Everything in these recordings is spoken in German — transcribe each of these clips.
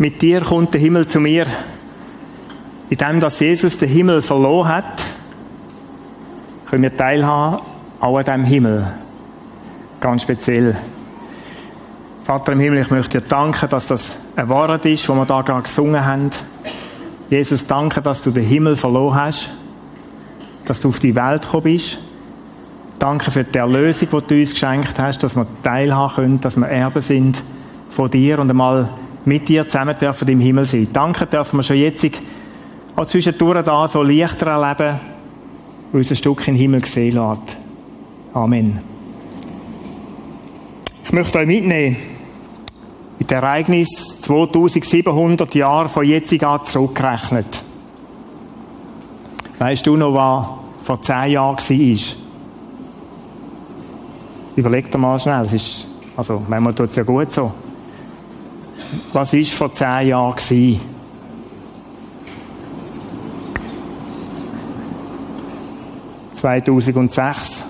Mit dir kommt der Himmel zu mir. In dem, dass Jesus den Himmel verloren hat, können wir teilhaben auch an diesem Himmel. Ganz speziell. Vater im Himmel, ich möchte dir danken, dass das ein Wort ist, wo wir da gerade gesungen haben. Jesus, danke, dass du den Himmel verloren hast, dass du auf die Welt gekommen bist. Danke für die Erlösung, die du uns geschenkt hast, dass wir teilhaben können, dass wir Erben sind von dir und einmal mit dir zusammen dürfen im Himmel sein. Danke dürfen wir schon jetzt auch zwischendurch da so leichter erleben, weil uns ein Stück in den Himmel gesehen lässt. Amen. Ich möchte euch mitnehmen in das Ereignis 2700 Jahre von jetzt an zurückgerechnet. Weißt du noch, was vor zehn Jahren war? Überleg dir mal schnell. Es ist, also, manchmal tut es ja gut so. Was war vor zehn Jahren? 2006.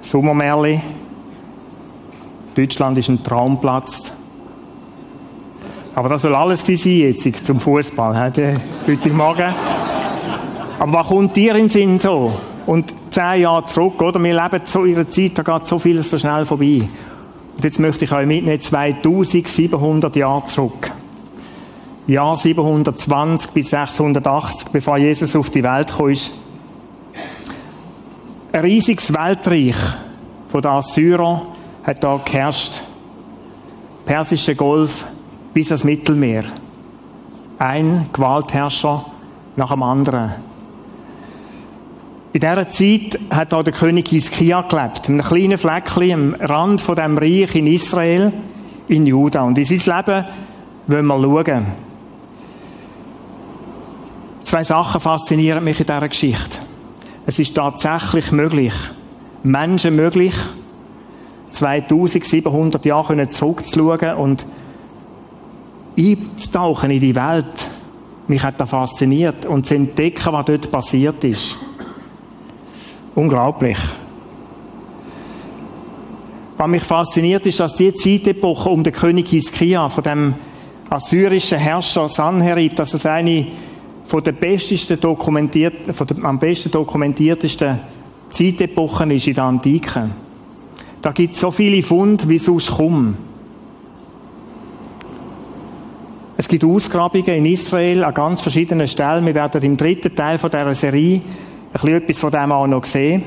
Sommermärli. Deutschland ist ein Traumplatz. Aber das soll alles sein jetzt zum Fußball, heute Morgen. Aber was kommt dir in den Sinn so? Und zehn Jahre zurück, oder? Wir leben so in einer Zeit, da geht so vieles so schnell vorbei. Und jetzt möchte ich euch mitnehmen, 2700 Jahre zurück. Jahr 720 bis 680, bevor Jesus auf die Welt kam, ein riesiges Weltreich von den Assyrern hat da geherrscht. Persische Golf bis das Mittelmeer. Ein Gewaltherrscher nach dem anderen. In dieser Zeit hat da der König Hiskia gelebt, in einem kleinen Fleckchen am Rand von dem Reich in Israel, in Juda. Und in sein Leben wollen wir schauen. Zwei Sachen faszinieren mich in dieser Geschichte. Es ist tatsächlich möglich, Menschen möglich, 2700 Jahre zurückzuschauen und einzutauchen in die Welt. Mich hat das fasziniert und zu entdecken, was dort passiert ist. Unglaublich. Was mich fasziniert ist, dass die Zeitepoche um den König Hiskia, von dem assyrischen Herrscher Sanherib, dass es eine von der besten dokumentiert, von der am besten dokumentiertesten Zeitepochen ist in der Antike. Da gibt es so viele Funde wie sonst kaum. Es gibt Ausgrabungen in Israel an ganz verschiedenen Stellen. Wir werden im dritten Teil von dieser Serie bisschen etwas von dem auch noch sehen.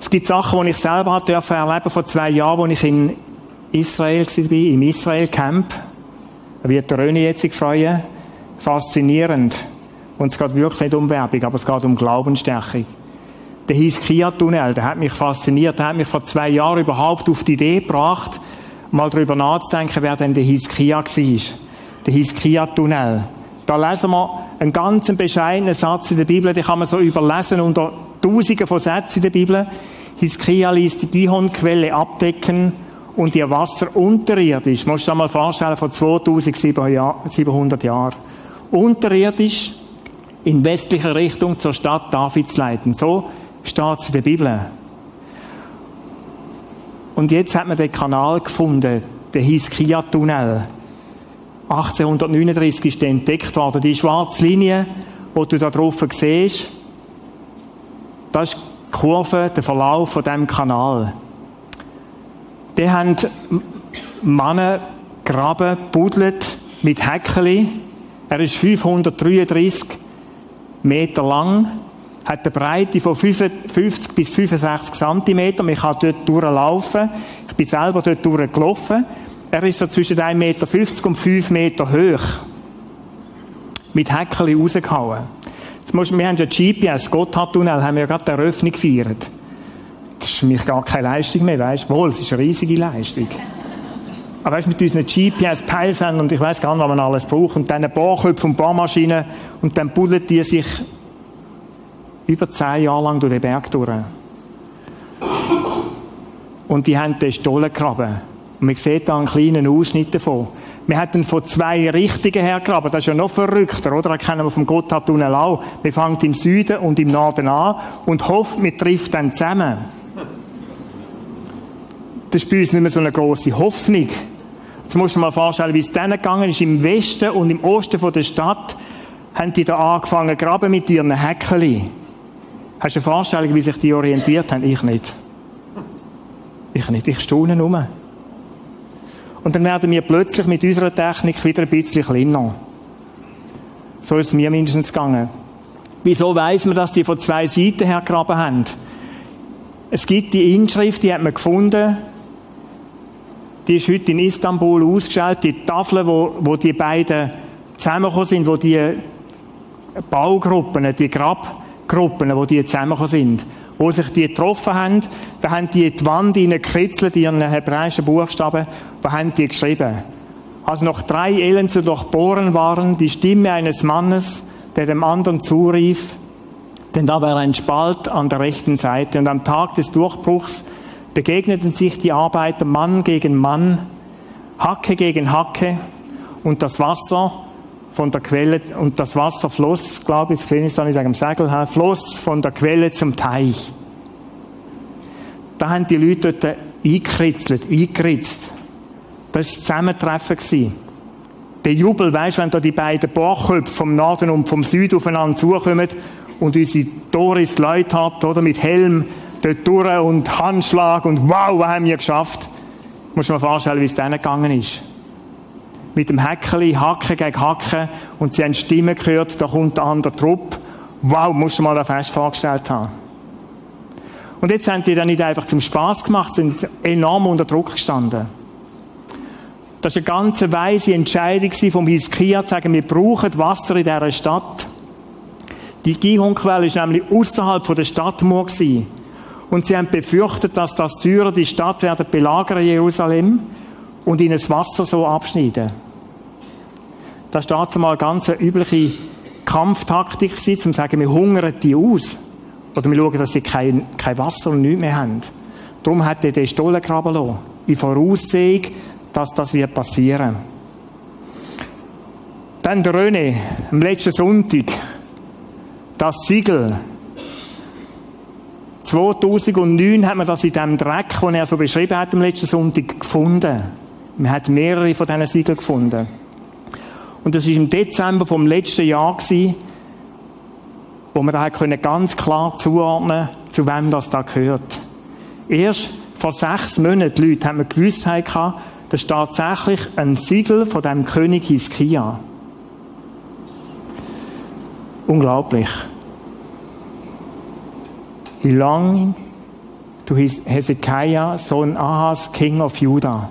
Es gibt Sachen, die ich selber erleben durfte vor zwei Jahren, als ich in Israel war, im Israel Camp wird der Röni jetzt freuen. Faszinierend. Und es geht wirklich nicht um Werbung, aber es geht um Glaubensstärke. Der Hiskia-Tunnel, der hat mich fasziniert. Der hat mich vor zwei Jahren überhaupt auf die Idee gebracht, mal darüber nachzudenken, wer denn der Hiskia war. Der Hiskia-Tunnel. Da lesen wir einen ganz bescheidenen Satz in der Bibel, den kann man so überlesen unter Tausenden von Sätzen in der Bibel. Hiskia ließ die Gihon-Quelle abdecken und ihr Wasser unterirdisch, musst du dir mal vorstellen, vor 2700 Jahren, unterirdisch in westlicher Richtung zur Stadt Davids leiten. So steht es in der Bibel. Und jetzt hat man den Kanal gefunden, den Hiskia-Tunnel. 1839 ist entdeckt worden. Die schwarze Linie, die du da drauf siehst, das ist die Kurve, der Verlauf von diesem Kanal. Die haben Männer graben, buddelt mit Häckeli. Er ist 533 Meter lang, hat eine Breite von 50 bis 65 Zentimeter. Man kann dort durchlaufen. Ich bin selber dort durchgelaufen. Er ist so zwischen 1,50 Meter und 5 Meter hoch. Mit Häckeli rausgehauen. Jetzt musst, wir haben ja GPS, Gotthardtunnel, haben wir ja gerade die Eröffnung gefeiert. Das ist für mich gar keine Leistung mehr, weißt du? Wohl, es ist eine riesige Leistung. Aber weißt du, mit unseren GPS-Peilsendern und ich weiß gar nicht, was man alles braucht, und dann Bohrköpfe und Bohrmaschinen, und dann buddeln die sich über zehn Jahre lang durch den Berg durch. Und die haben den Stollen gegraben. Und man sieht da einen kleinen Ausschnitt davon. Wir hätten von zwei Richtungen her gegraben. Das ist ja noch verrückter, oder? Das kennen wir vom Gotthardtunnel auch. Wir fangen im Süden und im Norden an und hoffen, wir trifft dann zusammen. das ist bei uns nicht mehr so eine grosse Hoffnung. Jetzt musst du dir mal vorstellen, wie es denen gegangen ist. Im Westen und im Osten von der Stadt haben die da angefangen graben mit ihren Häckeli. Hast du eine Vorstellung, wie sich die orientiert haben? Ich nicht. Ich nicht. Ich staune nur. Und dann werden wir plötzlich mit unserer Technik wieder ein bisschen kleiner. So ist es mir mindestens gegangen. Wieso weiss man, dass die von zwei Seiten her gegraben haben? Es gibt die Inschrift, die hat man gefunden. Die ist heute in Istanbul ausgestellt. Die Tafel, wo, wo die beiden zusammengekommen sind, wo die Baugruppen, die Grabgruppen, wo die zusammengekommen sind, wo sich die getroffen haben, da haben die die Wand hineingekritzelt, in ihren hebräischen Buchstaben, da haben die geschrieben. Als noch drei Ellen zu durchbohren waren, die Stimme eines Mannes, der dem anderen zurief, denn da war ein Spalt an der rechten Seite. Und am Tag des Durchbruchs begegneten sich die Arbeiter Mann gegen Mann, Hacke gegen Hacke, und das Wasser von der Quelle, und das Wasser floss, glaube ich, jetzt sehe ich es da nicht wegen dem Segel, floss von der Quelle zum Teich. Da haben die Leute dort eingekritzelt, eingeritzt. Das war das Zusammentreffen. Der Jubel, weißt wenn da die beiden Bohrköpfe vom Norden und vom Süden aufeinander zukommen und unsere Doris Leute hat, oder, mit Helm dort durch und Handschlag und wow, was haben wir geschafft? Muss man vorstellen, wie es denen gegangen ist. Mit dem Häckeli, Hacken gegen Hacken und sie haben Stimmen gehört, da kommt der andere Trupp. Wow, musst du mal da fest vorgestellt haben. Und jetzt haben die dann nicht einfach zum Spaß gemacht, sind enorm unter Druck gestanden. Das war eine ganz weise Entscheidung vom Hiskia, zu sagen, wir brauchen Wasser in dieser Stadt. Die Gihonquelle ist nämlich außerhalb der Stadtmauer. Und sie haben befürchtet, dass das Syrer die Stadt werden belagern, Jerusalem, und ihnen das Wasser so abschneiden. Das war dazu mal ganz eine übliche Kampftaktik, um zu sagen, wir hungern die aus. Oder wir schauen, dass sie kein, kein Wasser und nichts mehr haben. Darum hat er den Stollen graben lassen. In Voraussehung, dass das wird passieren. Dann der René, am letzten Sonntag, das Siegel. 2009 hat man das in dem Dreck, den er so beschrieben hat, am letzten Sonntag gefunden. Man hat mehrere von diesen Siegeln gefunden. Und das war im Dezember vom letzten Jahr, gewesen, wo man da ganz klar zuordnen zu wem das da gehört. Erst vor sechs Monaten, Leute, haben wir Gewissheit gehabt, das ist tatsächlich ein Siegel von dem König Hiskia. Unglaublich. Belonging to Hezekiah, son Ahas, King of Judah.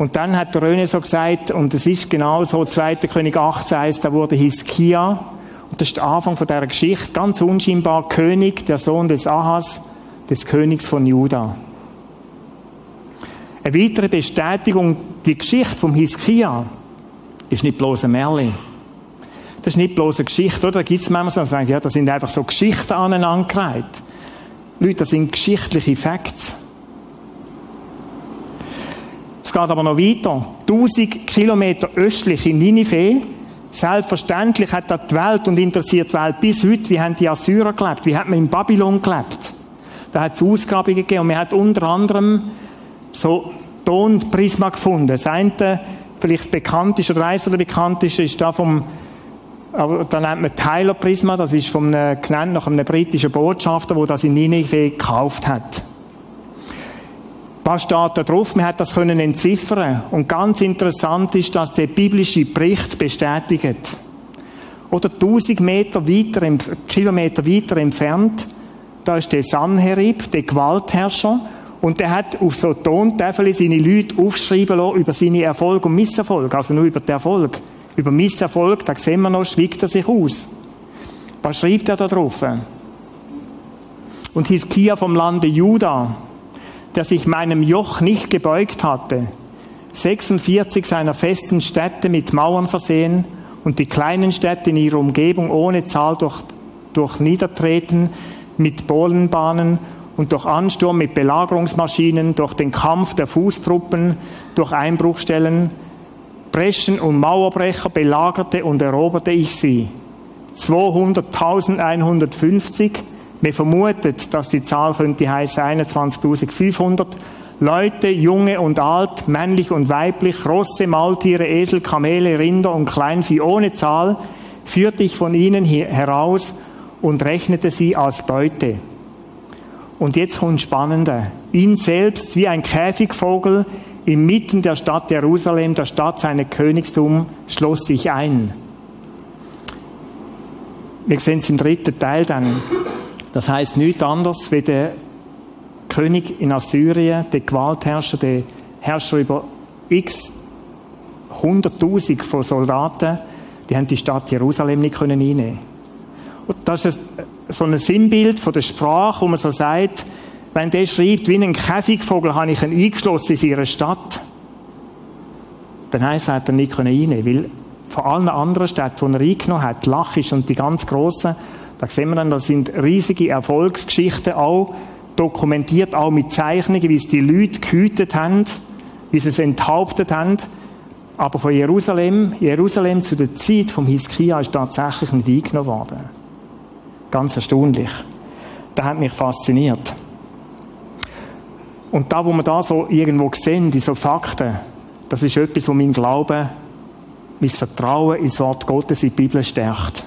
Und dann hat der Röne so gesagt, und es ist genau so, 2. König 18 heißt, da wurde Hiskia, und das ist der Anfang von dieser Geschichte, ganz unscheinbar König, der Sohn des Ahas, des Königs von Juda. Eine weitere Bestätigung, die Geschichte vom Hiskia ist nicht bloß ein Märchen. Das ist nicht bloß eine Geschichte, oder? Da gibt es manchmal so, sagen, ja, das sind einfach so Geschichten aneinandergereiht. Leute, das sind geschichtliche Facts. Es geht aber noch weiter. 1000 Kilometer östlich in Ninive Selbstverständlich hat das die Welt und interessiert die Welt bis heute, wie haben die Assyrer gelebt, wie hat man in Babylon gelebt. Da hat es Ausgrabungen gegeben und man hat unter anderem so Tonprisma gefunden. Das eine, vielleicht das bekannteste oder eins oder bekannteste, ist da vom, da nennt man Tyler Prisma, das ist vom, genannt nach einem britischen Botschafter, der das in Ninive gekauft hat. Was steht da drauf? Man hat das können entziffern. Und ganz interessant ist, dass der biblische Bericht bestätigt. Oder 1000 Meter weiter, Kilometer weiter entfernt, da ist der Sanherib, der Gewaltherrscher, und der hat auf so Tontafeln seine Leute aufschreiben lassen über seine Erfolge und Misserfolge, also nur über den Erfolg. Über Misserfolg, da sehen wir noch, schwiegt er sich aus. Was schreibt er da drauf? Und Hiskia vom Lande Juda, der sich meinem Joch nicht gebeugt hatte, 46 seiner festen Städte mit Mauern versehen und die kleinen Städte in ihrer Umgebung ohne Zahl durch, durch Niedertreten mit Bohlenbahnen und durch Ansturm mit Belagerungsmaschinen, durch den Kampf der Fußtruppen, durch Einbruchstellen, Breschen und Mauerbrecher belagerte und eroberte ich sie. 200.150 man vermutet, dass die Zahl könnte heißen 21.500. Leute, junge und alt, männlich und weiblich, Rosse, Maultiere, Esel, Kamele, Rinder und Kleinvieh ohne Zahl, führte ich von ihnen heraus und rechnete sie als Beute. Und jetzt kommt Spannende. Ihn selbst wie ein Käfigvogel inmitten der Stadt Jerusalem, der Stadt seines Königstum, schloss sich ein. Wir sehen es im dritten Teil dann. Das heißt nichts anderes, wie der König in Assyrien, der Gewaltherrscher, der Herrscher über x hunderttausend von Soldaten, die haben die Stadt Jerusalem nicht können einnehmen. Und das ist so ein Sinnbild von der Sprache, wo man so sagt, wenn der schreibt, wie ein Käfigvogel habe ich ihn eingeschlossen in seiner Stadt, dann heisst er, hat er nicht einnehmen weil von allen anderen Städten, die er eingenommen hat, Lachisch und die ganz grossen, da sehen wir dann, das sind riesige Erfolgsgeschichten auch, dokumentiert auch mit Zeichnungen, wie es die Leute gehütet haben, wie sie es enthauptet haben. Aber von Jerusalem, Jerusalem zu der Zeit vom Hiskia ist tatsächlich nicht eingenommen worden. Ganz erstaunlich. Das hat mich fasziniert. Und da, wo wir da so irgendwo sehen, diese Fakten, das ist etwas, wo mein Glaube, mein Vertrauen ins Wort Gottes in die Bibel stärkt.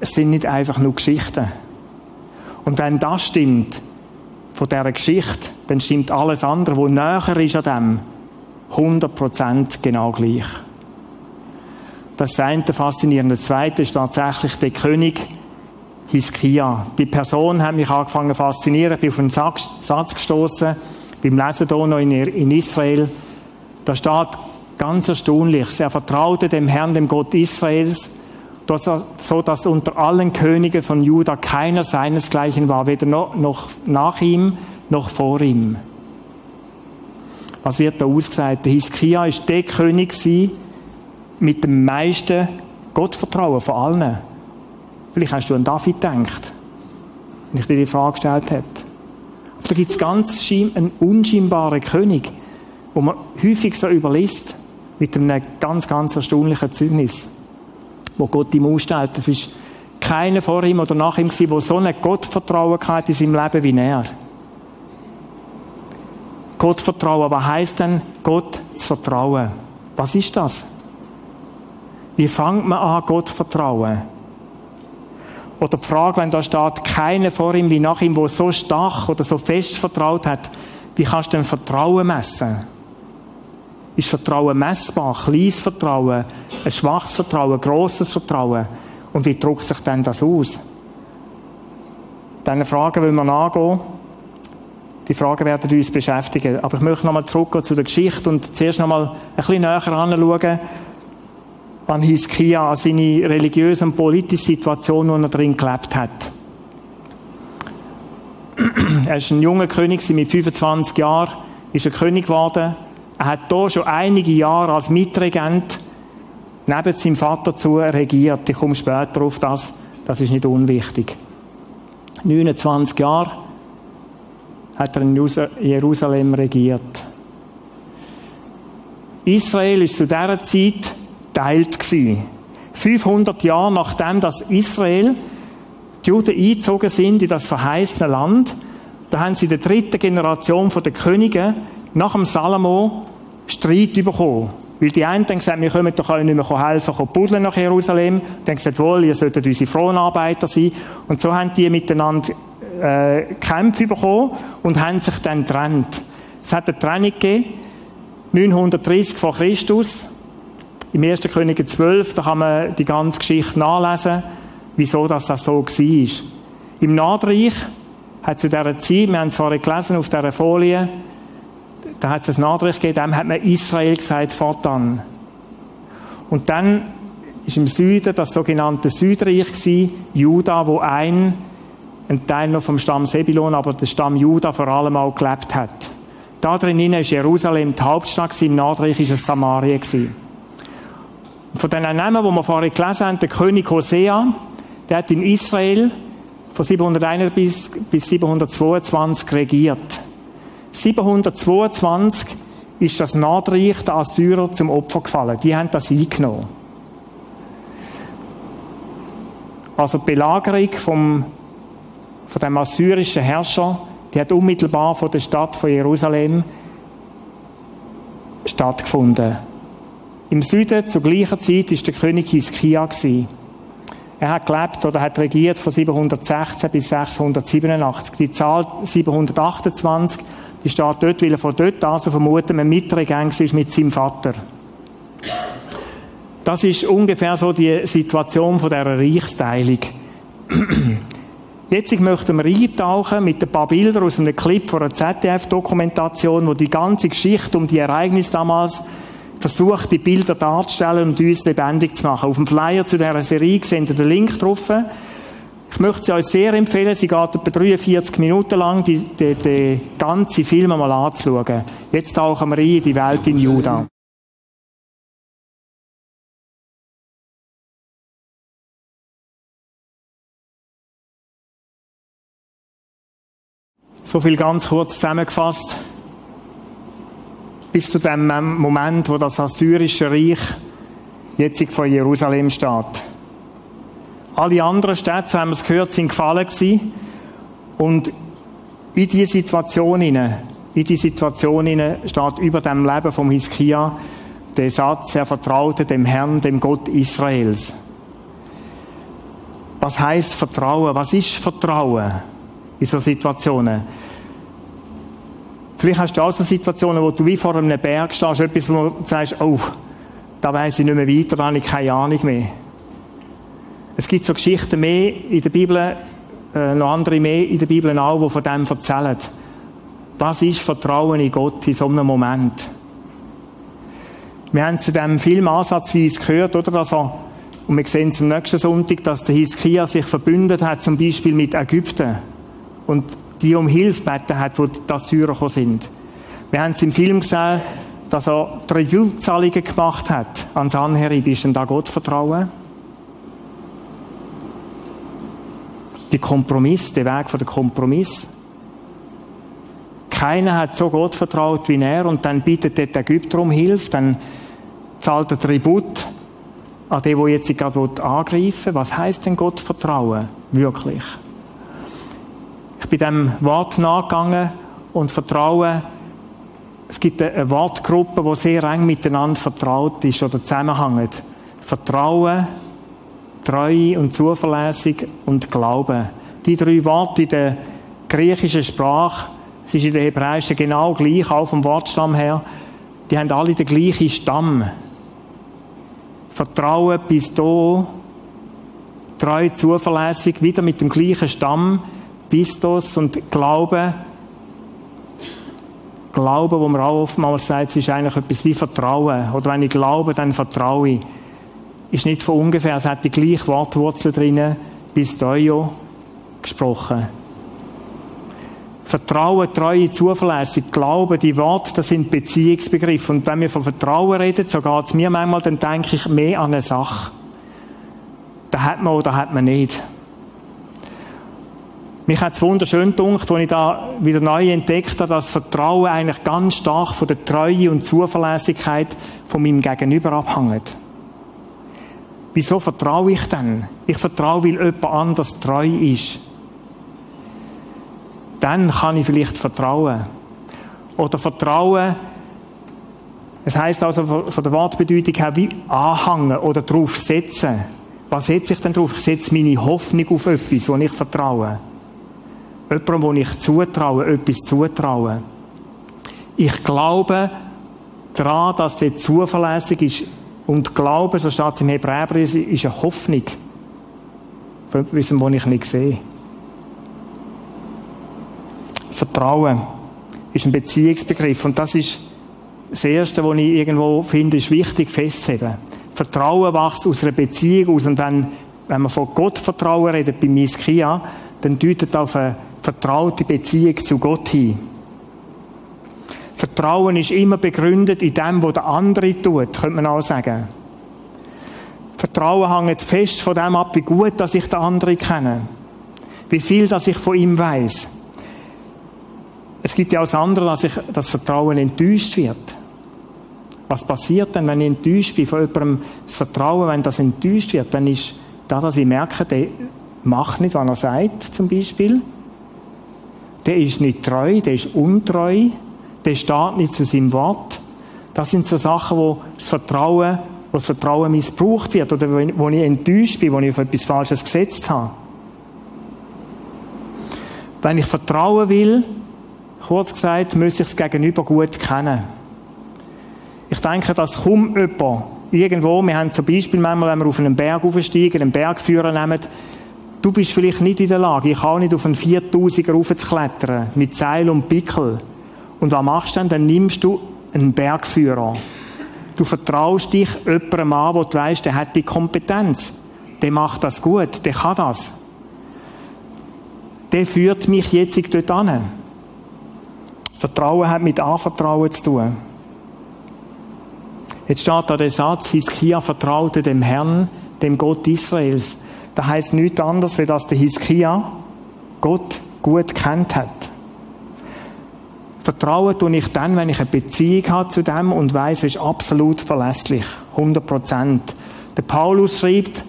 Es sind nicht einfach nur Geschichten. Und wenn das stimmt, von dieser Geschichte, dann stimmt alles andere, wo näher ist an dem, 100% genau gleich. Das ist eine faszinierende. Zweite ist tatsächlich der König Hiskia. Die Person hat mich angefangen zu faszinieren. Ich bin auf einen Satz gestoßen beim Lesen hier noch in Israel. Da steht ganz erstaunlich, er vertraute dem Herrn, dem Gott Israels, so dass unter allen Königen von Juda keiner seinesgleichen war, weder noch, nach ihm noch vor ihm. Was wird da ausgesagt? Der Hiskia ist der König mit dem meisten Gottvertrauen von allen. Vielleicht hast du an David gedacht, wenn ich dir die Frage gestellt habe. Aber da gibt es ganz einen unscheinbaren König, wo man häufig so überliest, mit einem ganz, ganz erstaunlichen Zeugnis wo Gott ihm ausstellt. Es ist keiner vor ihm oder nach ihm gewesen, der so ein Gottvertrauen hatte in seinem Leben wie er. Gottvertrauen, was heisst denn Gott zu vertrauen? Was ist das? Wie fängt man an, Gott zu vertrauen? Oder die Frage, wenn da steht, keiner vor ihm wie nach ihm, wo so stark oder so fest vertraut hat, wie kannst du denn Vertrauen messen? Ist Vertrauen messbar? Kleines Vertrauen, ein schwaches Vertrauen, ein grosses Vertrauen? Und wie drückt sich denn das aus? Diese Fragen wollen wir nachgehen. Die Fragen werden uns beschäftigen. Aber ich möchte nochmal zurückgehen zu der Geschichte und zuerst nochmal ein bisschen näher anschauen an Hiskia, an seine religiöse und politische Situation, in er drin gelebt hat. er ist ein junger König, mit 25 Jahren ist er König geworden er hat hier schon einige Jahre als Mitregent neben seinem Vater zu regiert. Ich komme später auf das. Das ist nicht unwichtig. 29 Jahre hat er in Jerusalem regiert. Israel ist zu dieser Zeit teilt gewesen. 500 Jahre nachdem, dass Israel, die Juden eingezogen sind in das verheißene Land, da haben sie der dritten Generation der Könige nach dem Salomo Streit bekommen. Weil die einen haben gesagt, wir können doch nicht mehr helfen, buddeln nach Jerusalem. Dann haben gesagt, wohl, ihr solltet unsere Fronarbeiter sein. Und so haben die miteinander äh, Kämpfe bekommen und haben sich dann getrennt. Es hat eine Trennung gegeben, 930 vor Christus, im 1. Könige 12, da kann man die ganze Geschichte nachlesen, wieso das, das so war. Im Nordreich hat zu dieser Zeit, wir haben es vorhin gelesen auf dieser Folie, da hat es ein Nachricht gegeben, dem hat man Israel gesagt, fortan. Und dann ist im Süden das sogenannte Südreich gewesen, Juda, wo ein, ein Teil noch vom Stamm Sebilon, aber der Stamm Juda vor allem auch gelebt hat. Da drinnen ist Jerusalem die Hauptstadt gewesen, im Nordreich ist es Samaria gewesen. Von den Namen, die wir vorhin gelesen haben, der König Hosea, der hat in Israel von 701 bis, bis 722 regiert. 722 ist das Nordreich der Assyrer zum Opfer gefallen. Die haben das eingenommen. Also die Belagerung vom, von dem assyrischen Herrscher die hat unmittelbar vor der Stadt von Jerusalem stattgefunden. Im Süden zur gleichen Zeit ist der König Hiskia. Er hat gelebt oder hat regiert von 716 bis 687. Die Zahl 728, die steht dort, weil er von dort an vermuten, ein Mitregang ist mit seinem Vater. Das ist ungefähr so die Situation von dieser Reichsteilung. Jetzt möchten wir eintauchen mit ein paar Bildern aus einem Clip von einer ZDF-Dokumentation, wo die ganze Geschichte um die Ereignisse damals versucht, die Bilder darzustellen und uns lebendig zu machen. Auf dem Flyer zu dieser Serie sehen ihr den Link drauf. Ich möchte sie euch sehr empfehlen. Sie geht etwa 43 Minuten lang, die, die, die ganze Film mal anzuschauen. Jetzt tauchen wir ein in die Welt in Juda. So viel ganz kurz zusammengefasst. Bis zu dem Moment, wo das Assyrische Reich jetzt von Jerusalem steht. Alle anderen Städte, so haben wir es gehört, sind gefallen gewesen. Und in diese Situation in die Situation steht über dem Leben vom Hiskia der Satz, er vertraute dem Herrn, dem Gott Israels. Was heißt Vertrauen? Was ist Vertrauen? in so Situationen. Vielleicht hast du auch so Situationen, wo du wie vor einem Berg stehst, etwas, wo du sagst, oh, da weiss ich nicht mehr weiter, da habe ich keine Ahnung mehr. Es gibt so Geschichten mehr in der Bibel, äh, noch andere mehr in der Bibel auch, die von dem erzählen. Was ist Vertrauen in Gott in so einem Moment? Wir haben zu dem Film ansatzweise gehört, oder, dass er, und wir sehen es am nächsten Sonntag, dass der Hiskia sich verbündet hat, zum Beispiel mit Ägypten und die um Hilfe gebeten hat, wo die Assyrer gekommen sind. Wir haben es im Film gesehen, dass er Tributzahlungen gemacht hat an Sanherib. Ist denn da Gott vertrauen? Die Kompromiss, der Weg von der Kompromiss. Keiner hat so Gott vertraut wie er und dann bittet der Ägypter um Hilfe, dann zahlt er Tribut an den, der jetzt gerade angreifen will. Was heißt denn Gott vertrauen? Wirklich? Ich bin dem Wort nachgegangen und vertraue, es gibt eine Wortgruppe, die sehr eng miteinander vertraut ist oder zusammenhängt. Vertrauen, Treue und zuverlässig und Glauben. Die drei Worte in der griechischen Sprache, es ist in der hebräischen genau gleich, auch vom Wortstamm her, die haben alle den gleichen Stamm. Vertrauen bis da, treu, zuverlässig, wieder mit dem gleichen Stamm. Pistos und Glaube, Glaube, wo man auch oftmals sagt, es ist eigentlich etwas wie Vertrauen. Oder wenn ich glaube, dann vertraue ich. Ist nicht von ungefähr, es hat die gleiche Wortwurzel drinnen, Pistoio gesprochen. Vertrauen, Treue, Zuverlässig, Glaube, die Worte, das sind Beziehungsbegriffe. Und wenn wir von Vertrauen reden, so geht es mir manchmal, dann denke ich mehr an eine Sache. Da hat man oder hat man nicht. Mich hat es wunderschön gedacht, als ich da wieder neu entdeckt habe, dass Vertrauen eigentlich ganz stark von der Treue und Zuverlässigkeit von meinem Gegenüber abhängt. Wieso vertraue ich denn? Ich vertraue, weil jemand anders treu ist. Dann kann ich vielleicht vertrauen. Oder vertrauen, es heißt also von der Wortbedeutung her wie anhängen oder drauf setzen. Was setze ich denn drauf? Ich setze meine Hoffnung auf etwas, wo ich vertraue. Jemandem, wo ich zutraue, etwas zutraue. Ich glaube daran, dass der zuverlässig ist. Und Glaube, so steht es im Hebräerbrief, ist eine Hoffnung. Von etwas, was ich nicht sehe. Vertrauen ist ein Beziehungsbegriff. Und das ist das Erste, was ich irgendwo finde, ist wichtig festzuheben. Vertrauen wächst aus einer Beziehung aus. Und wenn, wenn man von Gott Vertrauen redet, bei Miskia, dann deutet auf eine vertraute Beziehung zu Gott hin. Vertrauen ist immer begründet in dem, was der andere tut, könnte man auch sagen. Vertrauen hängt fest von dem ab, wie gut, dass ich den anderen kenne. Wie viel, dass ich von ihm weiß. Es gibt ja auch das andere, dass ich das Vertrauen enttäuscht wird. Was passiert denn, wenn ich enttäuscht bin von jemandem? Das Vertrauen, wenn das enttäuscht wird, dann ist da, dass ich merke, der macht nicht, was er sagt, zum Beispiel der ist nicht treu, der ist untreu, der steht nicht zu seinem Wort. Das sind so Sachen, wo das Vertrauen, wo das Vertrauen missbraucht wird oder wo ich enttäuscht bin, wo ich auf etwas Falsches gesetzt habe. Wenn ich vertrauen will, kurz gesagt, muss ich das Gegenüber gut kennen. Ich denke, dass kaum jemand irgendwo, wir haben zum Beispiel manchmal, wenn wir auf einen Berg aufsteigen, einen Bergführer nehmen, du bist vielleicht nicht in der Lage, ich auch nicht auf einen 4000er raufzuklettern, mit Seil und Pickel. Und was machst du dann? Dann nimmst du einen Bergführer. Du vertraust dich jemandem an, wo du weißt, der hat die Kompetenz. Der macht das gut, der kann das. Der führt mich jetzt dort an. Vertrauen hat mit Anvertrauen zu tun. Jetzt steht da der Satz, Hiskia vertraute dem Herrn, dem Gott Israels. Das heißt nichts anderes, wie dass der Hiskia Gott gut kennt hat. Vertrauen tue ich dann, wenn ich eine Beziehung habe zu dem und weiß, es ist absolut verlässlich. 100 Prozent. Der Paulus schreibt,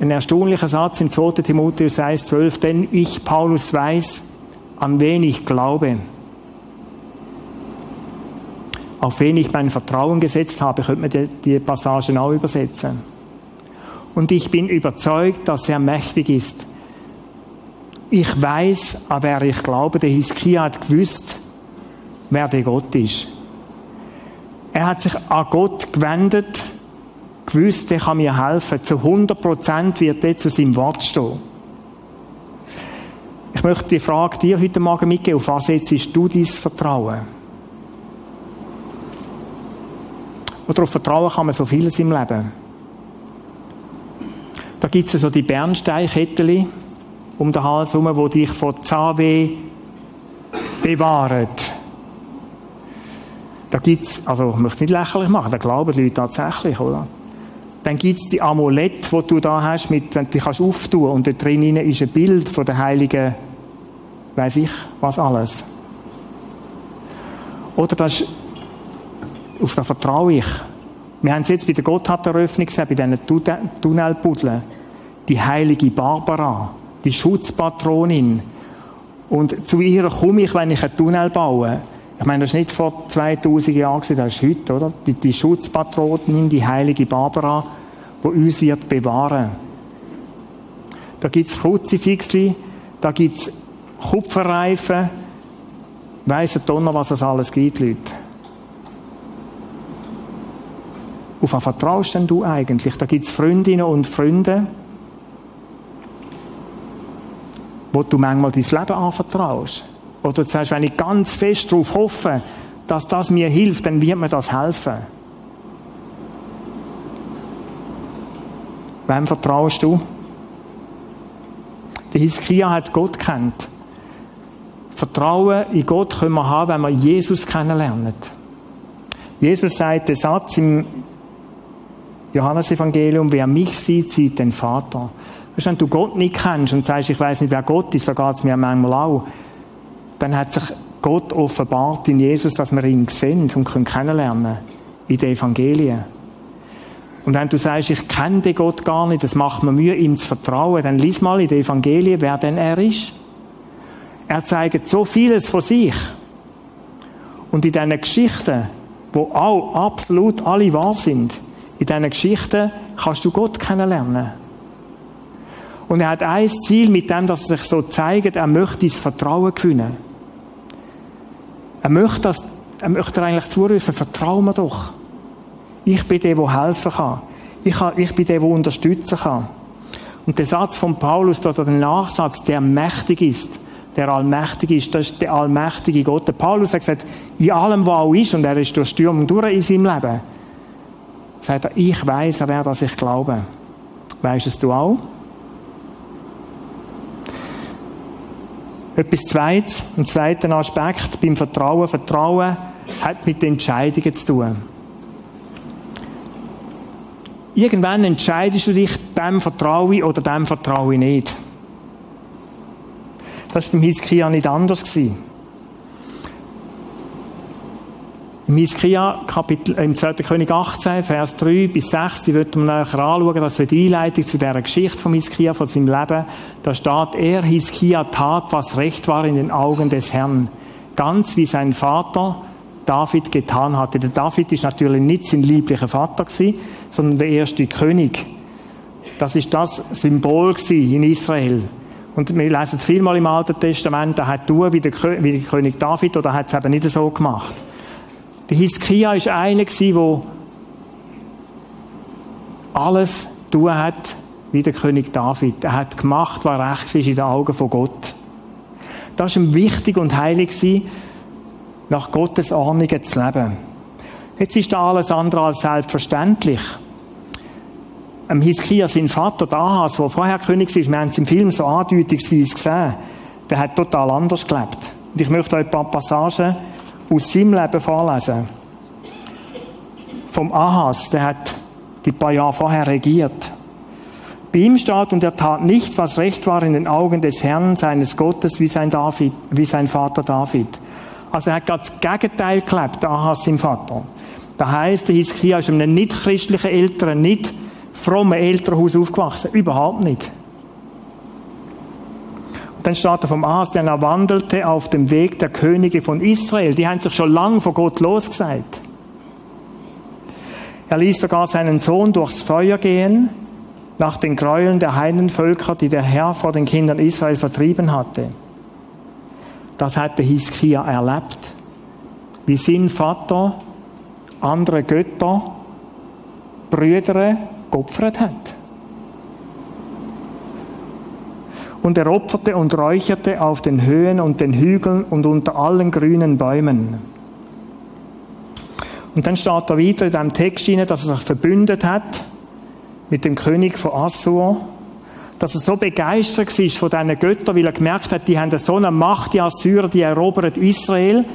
ein erstaunlicher Satz im 2. Timotheus 1,12, denn ich, Paulus, weiß, an wen ich glaube auf wen ich mein Vertrauen gesetzt habe, könnte man die, die Passagen auch übersetzen. Und ich bin überzeugt, dass er mächtig ist. Ich weiß, an wer ich glaube. Der Hiskia hat gewusst, wer der Gott ist. Er hat sich an Gott gewendet, gewusst, der kann mir helfen. Zu 100 Prozent wird er zu seinem Wort stehen. Ich möchte die Frage dir heute Morgen mitgeben, auf was setzt du dein Vertrauen? Und darauf vertrauen kann man so vieles im Leben. Da gibt es so die Bernsteinkettchen um den Hals herum, die dich vor Zahnweh bewahren. Da gibt es, also ich möchte es nicht lächerlich machen, da glauben die Leute tatsächlich, oder? Dann gibt es die Amulette, die du da hast, mit, wenn du dich auftun und da drin ist ein Bild von der heiligen, weiß ich, was alles. Oder das auf das vertraue ich. Wir haben es jetzt bei der Gotthard-Eröffnung gesehen, bei diesen Tunnelpuddeln. Die heilige Barbara, die Schutzpatronin. Und zu ihr komme ich, wenn ich einen Tunnel baue. Ich meine, das ist nicht vor 2000 Jahren, das ist heute, oder? Die, die Schutzpatronin, die heilige Barbara, die uns wird bewahren. Da gibt es Kruzifixli, da gibt es Kupferreifen, weiss Donner, was es alles gibt, Leute. Auf was vertraust denn du eigentlich? Da gibt es Freundinnen und Freunde, wo du manchmal dein Leben anvertraust. Oder du sagst, wenn ich ganz fest darauf hoffe, dass das mir hilft, dann wird mir das helfen. Wem vertraust du? Der Hiskia hat Gott kennt. Vertrauen in Gott können wir haben, wenn wir Jesus kennenlernen. Jesus sagt den Satz im Johannesevangelium, wer mich sieht, sieht den Vater. Wenn du Gott nicht kennst und sagst, ich weiß nicht, wer Gott ist, so geht es mir manchmal auch, dann hat sich Gott offenbart in Jesus, dass wir ihn sehen und können kennenlernen in den Evangelien. Und wenn du sagst, ich kenne den Gott gar nicht, das macht mir Mühe, ihm zu vertrauen, dann lies mal in den Evangelien, wer denn er ist. Er zeigt so vieles von sich. Und in diesen Geschichten, wo auch absolut alle wahr sind, in diesen Geschichten kannst du Gott kennenlernen. Und er hat ein Ziel mit dem, dass er sich so zeigt, er möchte das Vertrauen gewinnen. Er möchte, das, er möchte eigentlich zurufen, vertrau mir doch. Ich bin der, der helfen kann. Ich, kann, ich bin der, der unterstützen kann. Und der Satz von Paulus, oder der Nachsatz, der mächtig ist, der allmächtig ist, das ist der allmächtige Gott. Der Paulus hat gesagt, in allem, was auch ist, und er ist durch Stürme durch in seinem Leben, sagt er, ich weiß, an wer das ich glaube. Weißt es du auch? Etwas Zweites, ein zweiter Aspekt beim Vertrauen. Vertrauen hat mit Entscheidungen zu tun. Irgendwann entscheidest du dich, dem vertraue ich oder dem vertraue ich nicht. Das war beim Hiskia nicht anders. Im Hiskia, Kapitel, im 2. König 18, Vers 3 bis 6, die wird man nachher anschauen, das wird die Einleitung zu dieser Geschichte von Hiskia, von seinem Leben. Da steht, er, Hiskia, tat, was recht war in den Augen des Herrn. Ganz wie sein Vater David getan hatte. Der David ist natürlich nicht sein lieblicher Vater gewesen, sondern der erste König. Das ist das Symbol in Israel. Und wir lesen vielmal im Alten Testament, er hat du wie der, wie der König David oder hat es eben nicht so gemacht. Der Hiskia ist einer der alles tun hat wie der König David. Er hat gemacht, was recht ist in den Augen von Gott. Das war ihm wichtig und heilig, nach Gottes Ordnungen zu leben. Jetzt ist da alles andere als selbstverständlich. Am Hiskia, sein Vater, Ahas, der vorher König war, wir haben es im Film so andeutungsweise gesehen, der hat total anders gelebt. Und ich möchte euch ein paar Passagen aus seinem Leben vorlesen. Vom Ahas, der hat die paar Jahre vorher regiert. Bei ihm steht, und er tat nicht, was recht war in den Augen des Herrn, seines Gottes, wie sein, David, wie sein Vater David. Also er hat gerade das Gegenteil gelebt, Ahas, sein Vater. Das heisst, der Hiskia ist in einem nicht christlichen Eltern, nicht frommen Elternhaus aufgewachsen. Überhaupt nicht. Dann steht er vom Ahas, der er wandelte auf dem Weg der Könige von Israel. Die haben sich schon lange von Gott losgesagt. Er ließ sogar seinen Sohn durchs Feuer gehen, nach den Gräueln der Heidenvölker, die der Herr vor den Kindern Israel vertrieben hatte. Das hatte Hiskia erlebt. Wie sein Vater andere Götter, Brüder geopfert hat. Und er opferte und räucherte auf den Höhen und den Hügeln und unter allen grünen Bäumen. Und dann steht da wieder in diesem Text hinein, dass er sich verbündet hat mit dem König von Assur, dass er so begeistert war von diesen Göttern, weil er gemerkt hat, die haben so eine Macht, die Assyrer, die erobern Israel.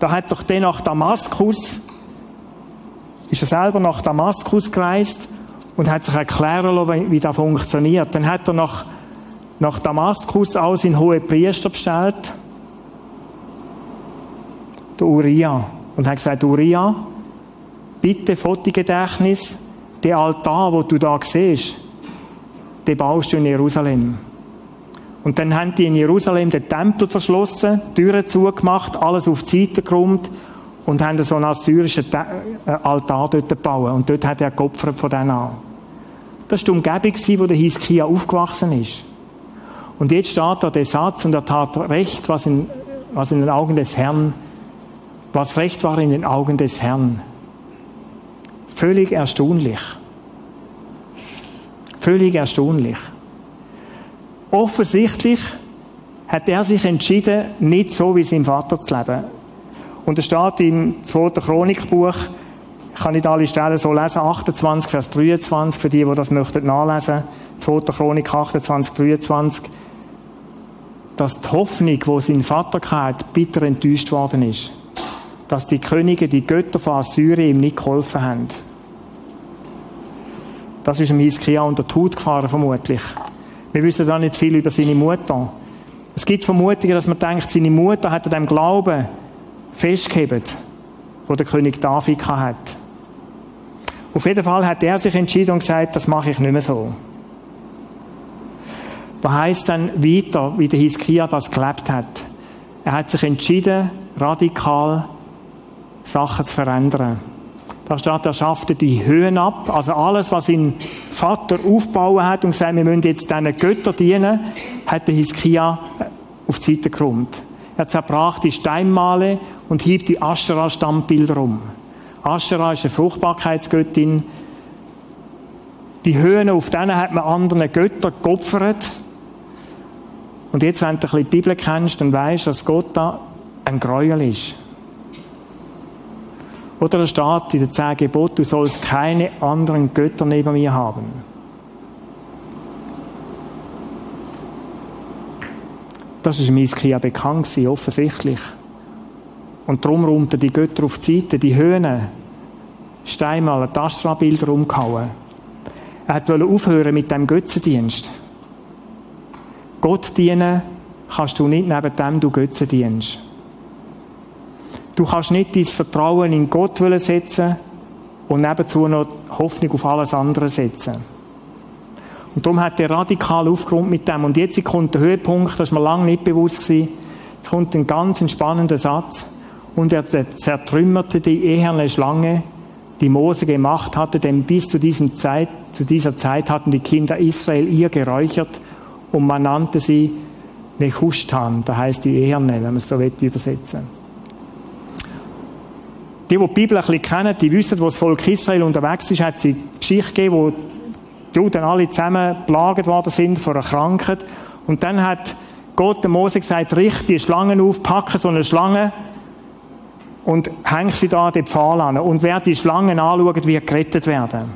Da hat doch der nach Damaskus, ist er selber nach Damaskus gereist und hat sich erklären lassen, wie das funktioniert. Dann hat er nach nach Damaskus aus in hohe Priester bestellt, der Uriah. Und hat gesagt, Uriah, bitte Fotogedächtnis, der Altar, wo du da siehst, den baust du in Jerusalem. Und dann haben die in Jerusalem den Tempel verschlossen, Türen zugemacht, alles auf die Seite geräumt und haben so einen assyrischen äh, Altar dort gebaut. Und dort hat er geopfert von denen an. Das war die Umgebung, wo der Hiskia aufgewachsen ist. Und jetzt steht da der Satz, und er tat recht, was in, was in den Augen des Herrn, was recht war in den Augen des Herrn. Völlig erstaunlich. Völlig erstaunlich. Offensichtlich hat er sich entschieden, nicht so wie sein Vater zu leben. Und es steht im 2. Chronikbuch, ich kann nicht alle Stellen so lesen, 28, Vers 23, für die, die das möchten nachlesen. 2. Chronik 28, 23 dass die Hoffnung, die sein Vater hatte, bitter enttäuscht worden ist. Dass die Könige, die Götter von Assyrien ihm nicht geholfen haben. Das ist im Hiskia unter die Haut gefahren, vermutlich. Wir wissen da nicht viel über seine Mutter. Es gibt Vermutungen, dass man denkt, seine Mutter hat an dem Glauben festgehebt, wo der König David hat. Auf jeden Fall hat er sich entschieden und gesagt, das mache ich nicht mehr so. Was heißt dann weiter, wie der Hiskia das gelebt hat? Er hat sich entschieden, radikal Sachen zu verändern. Da steht, er schaffte die Höhen ab, also alles, was sein Vater aufbauen hat und gesagt, wir müssen jetzt diesen Götter dienen, hat der Hiskia auf die Seite geräumt. Er zerbrach die Steinmale und hieb die Aschera-Stammbilder um. Aschera ist eine Fruchtbarkeitsgöttin. Die Höhen, auf denen hat man anderen Götter geopfert. Und jetzt, wenn du ein bisschen die Bibel kennst, dann weißt du, dass Gott da ein Gräuel ist. Oder er steht in den zehn Geboten, du sollst keine anderen Götter neben mir haben. Das ist Miskia bekannt gewesen, offensichtlich. Und darum räumt er die Götter auf die Seite, die Höhnen, Steinmal, Taschra-Bilder umgehauen. Er wollte aufhören mit dem Götzendienst. Gott dienen kannst du nicht neben dem du Götzen dienst. Du kannst nicht dein Vertrauen in Gott setzen und nebenzu noch Hoffnung auf alles andere setzen. Und darum hat er radikal aufgeräumt mit dem. Und jetzt kommt der Höhepunkt, das war mir lange nicht bewusst gewesen. Jetzt kommt ein ganz entspannender Satz. Und er zertrümmerte die eherne Schlange, die Mose gemacht hatte, denn bis zu, Zeit, zu dieser Zeit hatten die Kinder Israel ihr geräuchert und man nannte sie Nechushtan, da heißt die Eherne, wenn man es so übersetzen Die, die die Bibel ein bisschen kennen, die wissen, wo das Volk Israel unterwegs ist, hat es eine Geschichte gegeben, wo die Juden alle zusammen plagt worden sind vor einer Krankheit. Und dann hat Gott dem Mose gesagt, richte die Schlangen auf, packe so eine Schlange und häng sie da an den Pfahl an. Und wer die Schlangen anschaut, wird gerettet werden.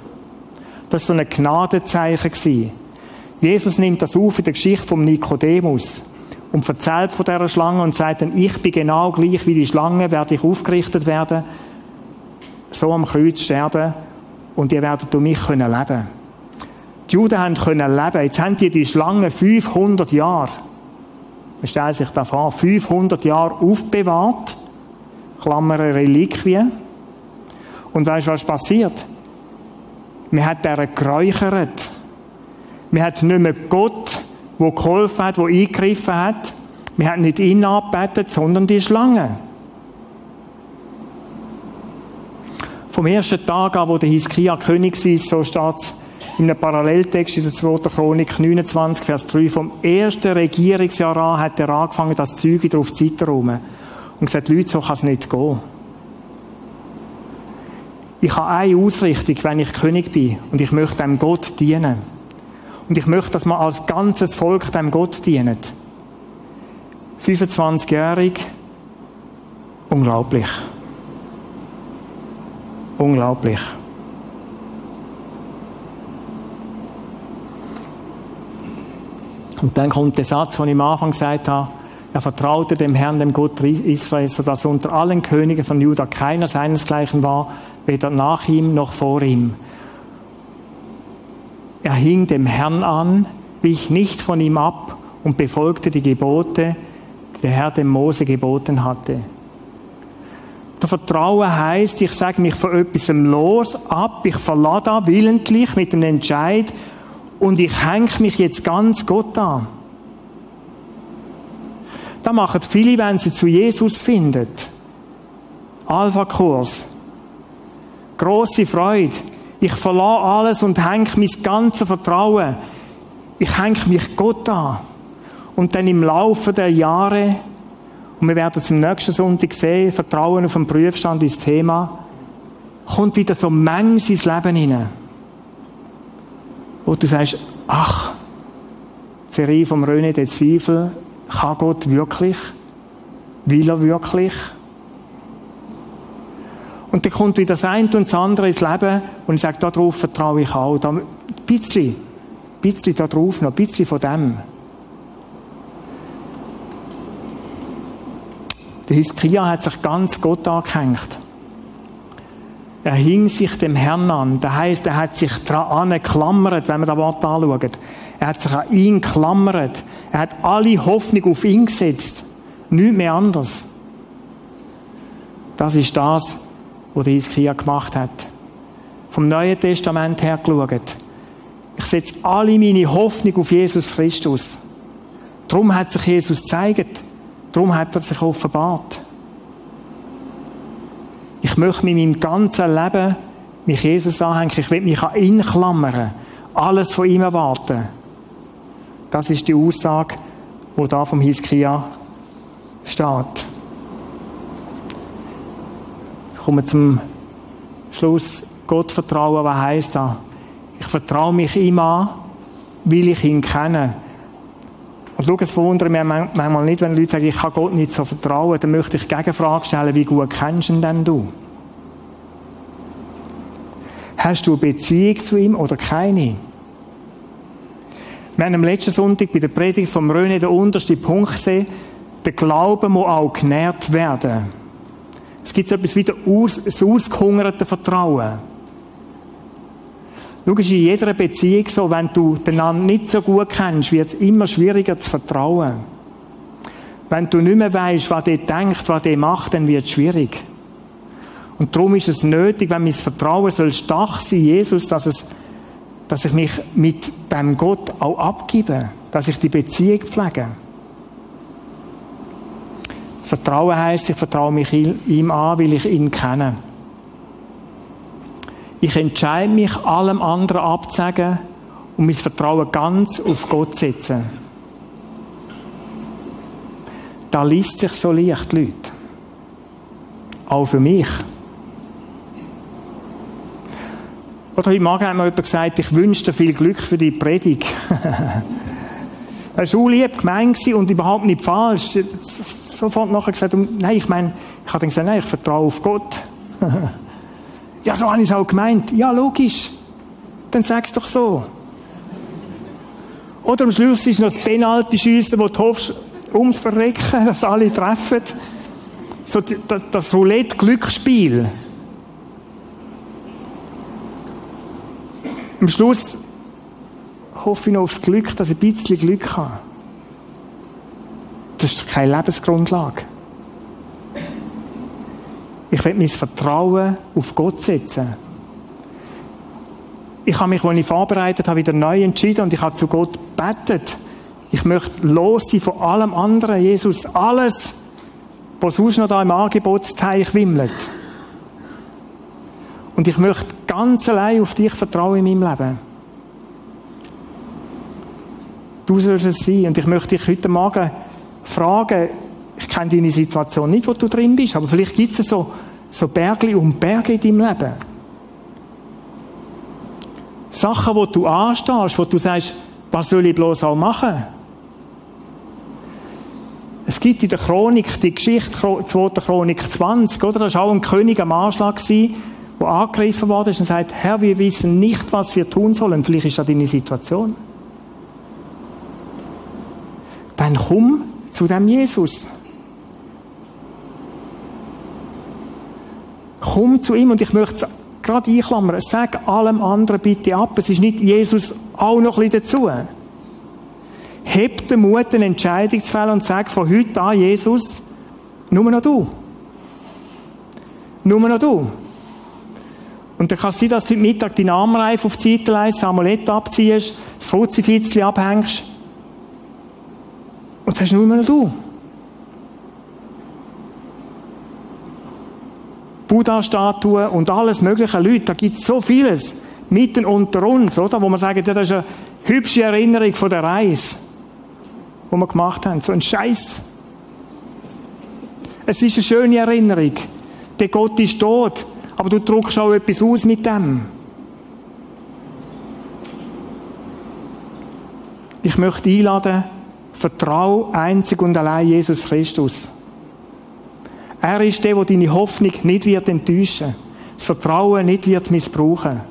Das war so ein Gnadenzeichen. Jesus nimmt das auf in der Geschichte vom Nikodemus und erzählt von dieser Schlange und sagt dann, ich bin genau gleich wie die Schlange, werde ich aufgerichtet werden, so am Kreuz sterben und ihr werdet durch mich können leben. Die Juden haben können leben. Jetzt haben die die Schlange 500 Jahre, man stellt sich da vor, 500 Jahre aufbewahrt, Klammer Reliquie. Und weißt du, was passiert? Man hat deren geräuchert. Man hat nicht mehr Gott wo geholfen hat, wo eingegriffen hat. Wir haben nicht ihn angebetet, sondern die Schlange. Vom ersten Tag an, wo der Hiskia König war, so steht es in einem Paralleltext in der 2. Chronik 29, Vers 3, vom ersten Regierungsjahr an hat er angefangen, das Zeug wieder auf die und gesagt, Leute, so kann es nicht gehen. Ich habe eine Ausrichtung, wenn ich König bin und ich möchte dem Gott dienen. Und ich möchte, dass man als ganzes Volk dem Gott dient. 25-jährig. Unglaublich. Unglaublich. Und dann kommt der Satz, den ich am Anfang gesagt habe. Er vertraute dem Herrn, dem Gott Israels, sodass unter allen Königen von Juda keiner seinesgleichen war, weder nach ihm noch vor ihm. Er hing dem Herrn an, wich nicht von ihm ab und befolgte die Gebote, die der Herr dem Mose geboten hatte. Der Vertrauen heißt, ich sage mich von etwas los ab, ich verlasse da willentlich mit dem Entscheid und ich hänge mich jetzt ganz Gott an. Das machen viele, wenn sie zu Jesus finden. Alpha-Kurs. Grosse Freude. Ich verlasse alles und hänge mein ganzes Vertrauen. Ich hänge mich Gott an. Und dann im Laufe der Jahre, und wir werden es im nächsten Sonntag sehen, Vertrauen auf den Prüfstand ist Thema, kommt wieder so Menge ins Leben hinein. Wo du sagst, ach, die Serie vom René, der Zweifel, kann Gott wirklich? Will er wirklich? Und dann kommt wieder das eine und das andere ins Leben und ich sage, darauf vertraue ich auch. ein bisschen, ein bisschen darauf noch, ein bisschen von dem. Der Hiskia hat sich ganz Gott angehängt. Er hing sich dem Herrn an. Das heisst, er hat sich daran geklammert, wenn man das Wort anschaut. Er hat sich an ihn geklammert. Er hat alle Hoffnung auf ihn gesetzt. Nicht mehr anders. Das ist das, was der Hiskia gemacht hat. Vom Neuen Testament her geschaut. Ich setze alle meine Hoffnung auf Jesus Christus. Darum hat sich Jesus gezeigt. Darum hat er sich offenbart. Ich möchte mit meinem ganzen Leben mich Jesus anhängen. Ich will mich an ihn klammern. Alles von ihm erwarten. Das ist die Aussage, wo da vom Hiskia steht. Ich komme zum Schluss. Gott vertrauen, was heisst das? Ich vertraue mich ihm an, weil ich ihn kenne. Und schau, es verwundert mich manchmal nicht, wenn Leute sagen, ich kann Gott nicht so vertrauen, dann möchte ich Gegenfrage stellen, wie gut kennst du ihn denn du? Hast du eine Beziehung zu ihm oder keine? Wir haben am letzten Sonntag bei der Predigt vom Röne den untersten Punkt gesehen, der Glaube muss auch genährt werden. Es gibt so etwas wie das ausgehungerte Vertrauen. Schau, ist in jeder Beziehung so, wenn du den anderen nicht so gut kennst, wird es immer schwieriger zu vertrauen. Wenn du nicht mehr weißt, was der denkt, was der macht, dann wird es schwierig. Und darum ist es nötig, wenn mein Vertrauen soll stark sein, Jesus, dass es, dass ich mich mit dem Gott auch abgebe, dass ich die Beziehung pflege. Vertrauen heißt, ich vertraue mich ihm an, weil ich ihn kenne. Ich entscheide mich, allem anderen abzusagen und mein Vertrauen ganz auf Gott zu setzen. Da liest sich so leicht, Leute. Auch für mich. Oder heute Morgen hat mir jemand gesagt, ich wünsche dir viel Glück für die Predigt. Er war lieb gemeint und überhaupt nicht falsch. Sofort nachher gesagt, nein, ich meine, ich habe dann gesagt, nein, ich vertraue auf Gott. ja, so habe ich es auch gemeint. Ja, logisch. Dann sag es doch so. Oder am Schluss ist noch das Penalty-Schiessen, wo du hoffst, ums Verrecken, dass alle treffen. So das Roulette-Glücksspiel. Am Schluss hoffe ich noch aufs Glück, dass ich ein bisschen Glück habe. Das ist keine Lebensgrundlage. Ich will mein Vertrauen auf Gott setzen. Ich habe mich, als ich vorbereitet habe, wieder neu entschieden und ich habe zu Gott betet. Ich möchte los sein von allem anderen. Jesus, alles, was sonst noch da im Angebotsteich wimmelt. Und ich möchte ganz allein auf dich vertrauen in meinem Leben. Du sollst es sein. Und ich möchte dich heute Morgen fragen, ich kenne deine Situation nicht, wo du drin bist, aber vielleicht gibt es so, so Berge und Berge in deinem Leben. Sachen, wo du anstehst, wo du sagst, was soll ich bloß auch machen? Es gibt in der Chronik die Geschichte, 2. Chronik 20, oder? Das war auch ein König am Anschlag, der angegriffen ist und sagt, Herr, wir wissen nicht, was wir tun sollen. Vielleicht ist das deine Situation. Dann komm zu dem Jesus. Komm zu ihm und ich möchte es gerade einklammern. Sag allem anderen bitte ab. Es ist nicht Jesus auch noch ein dazu. Heb den Mut, eine Entscheidung zu fällen und sag von heute an, Jesus, nur noch du. Nur noch du. Und dann kann es sein, dass du heute Mittag deinen Armreif auf die Seite leist, Amulett abziehst, das Kruzifizchen abhängst und sagst nur noch du. Buddha-Statuen und alles mögliche Leute, da gibt es so vieles mitten unter uns, oder? Wo man sagt, das ist eine hübsche Erinnerung von der Reise die wir gemacht haben. So ein Scheiß. Es ist eine schöne Erinnerung. Der Gott ist tot. Aber du druckst auch etwas aus mit dem. Ich möchte einladen, vertraue einzig und allein Jesus Christus. Er ist der, der deine Hoffnung nicht wird enttäuschen, das Vertrauen nicht wird missbrauchen.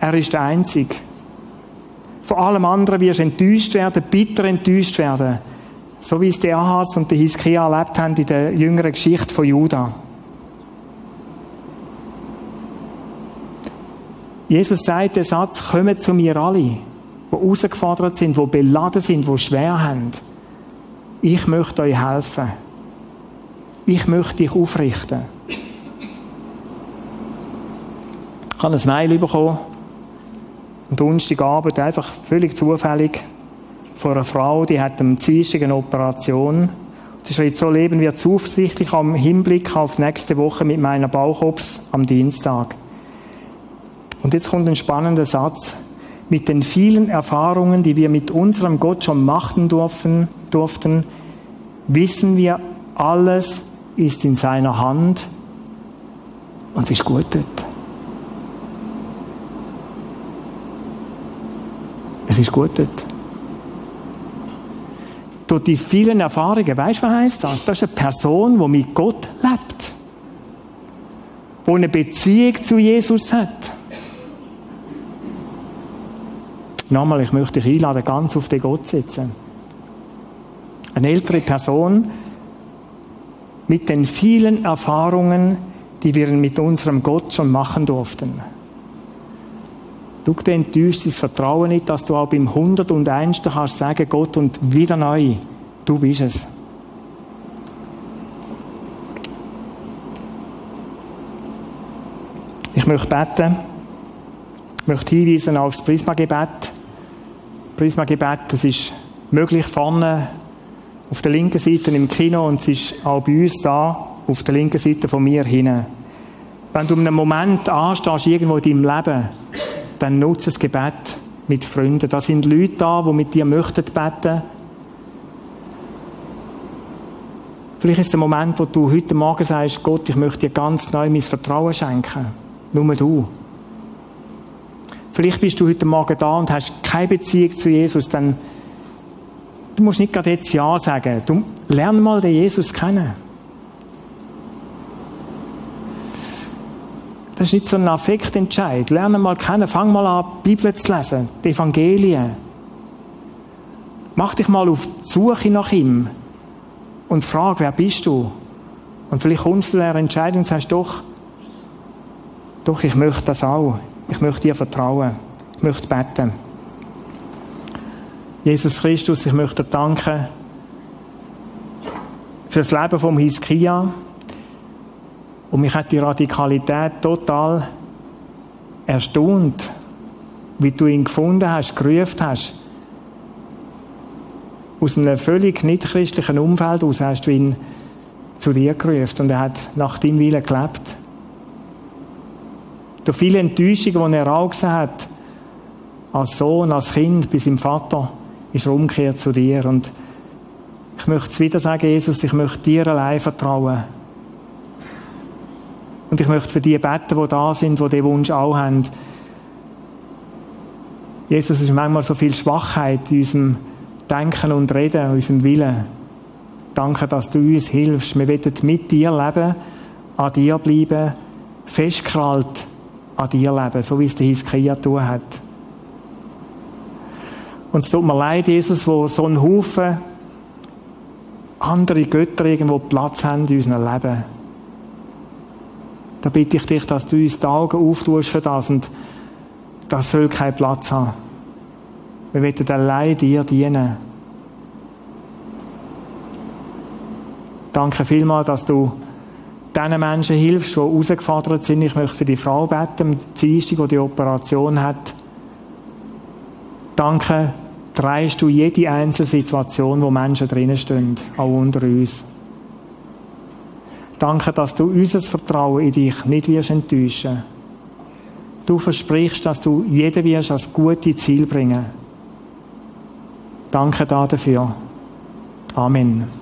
Er ist der Einzige. Von allem anderen wirst du enttäuscht werden, bitter enttäuscht werden. So wie es der Ahas und der Hiskia erlebt haben in der jüngeren Geschichte von Juda. Jesus sagt den Satz, kommen zu mir alle, die herausgefordert sind, die beladen sind, die schwer haben. Ich möchte euch helfen. Ich möchte dich aufrichten. Ich habe ein Mail bekommen am Donnerstagabend einfach völlig zufällig von einer Frau, die hat am Dienstag eine Operation. Sie schreibt, so leben wir zuversichtlich am Hinblick auf nächste Woche mit meiner Bauchops am Dienstag. Und jetzt kommt ein spannender Satz. Mit den vielen Erfahrungen, die wir mit unserem Gott schon machen durften, durften wissen wir, alles ist in seiner Hand und es ist gut dort. Es ist gut dort. Durch die vielen Erfahrungen, weißt du, was heisst das? Das ist eine Person, die mit Gott lebt. Die eine Beziehung zu Jesus hat. Nochmal, ich möchte dich einladen, ganz auf den Gott setzen. Eine ältere Person mit den vielen Erfahrungen, die wir mit unserem Gott schon machen durften. Du enttäuschst das Vertrauen nicht, dass du auch beim 101. kannst sagen, Gott und wieder neu, du bist es. Ich möchte beten, ich möchte hinweisen auf das Prisma-Gebet. Prisma-Gebet, das ist möglich vorne auf der linken Seite im Kino und es ist auch bei uns da auf der linken Seite von mir hinten. Wenn du einen Moment anstehst, irgendwo in deinem Leben, dann nutze das Gebet mit Freunden. Da sind Leute da, die mit dir möchten beten. Vielleicht ist der Moment, wo du heute Morgen sagst, Gott, ich möchte dir ganz neu mein Vertrauen schenken. Nur du. Vielleicht bist du heute Morgen da und hast keine Beziehung zu Jesus, dann du musst nicht gerade jetzt Ja sagen. Du lern mal den Jesus kennen. Das ist nicht so ein Affektentscheid. Lerne mal kennen, fang mal an, die Bibel zu lesen, die Evangelien. Mach dich mal auf die Suche nach ihm und frag, wer bist du? Und vielleicht kommst du zu der Entscheidung und sagst, doch, doch, ich möchte das auch. Ich möchte dir vertrauen. Ich möchte beten. Jesus Christus, ich möchte dir danken für das Leben vom Hiskia. Und mich hat die Radikalität total erstaunt, wie du ihn gefunden hast, gerufen hast. Aus einem völlig nicht christlichen Umfeld aus hast du ihn zu dir gerufen und er hat nach deinem Willen gelebt. Durch viele Enttäuschungen, die er auch gesehen hat, als Sohn, als Kind, bis im Vater, ist er umgekehrt zu dir. Und ich möchte es wieder sagen, Jesus, ich möchte dir allein vertrauen. Und ich möchte für die beten, die da sind, die diesen Wunsch auch haben. Jesus, es ist manchmal so viel Schwachheit in unserem Denken und Reden, in unserem Willen. Danke, dass du uns hilfst. Wir wollen mit dir leben, an dir bleiben, festgekrallt an dir leben, so wie es der Hiskia tun hat. Und es tut mir leid, Jesus, wo so ein Haufen andere Götter irgendwo Platz haben in unserem Leben. Da bitte ich dich, dass du uns die Augen auftust für das und das soll keinen Platz haben. Wir wollen allein dir dienen. Danke vielmals, dass du diesen Menschen hilfst, die herausgefordert sind. Ich möchte für die Frau beten, die die die Operation hat. Danke, drehst du jede einzelne Situation, wo Menschen drinnen stehen, auch unter uns. Danke, dass du unser Vertrauen in dich nicht wirst enttäuschen. Du versprichst, dass du jeden wirst als gute Ziel bringen. Danke dafür. Amen.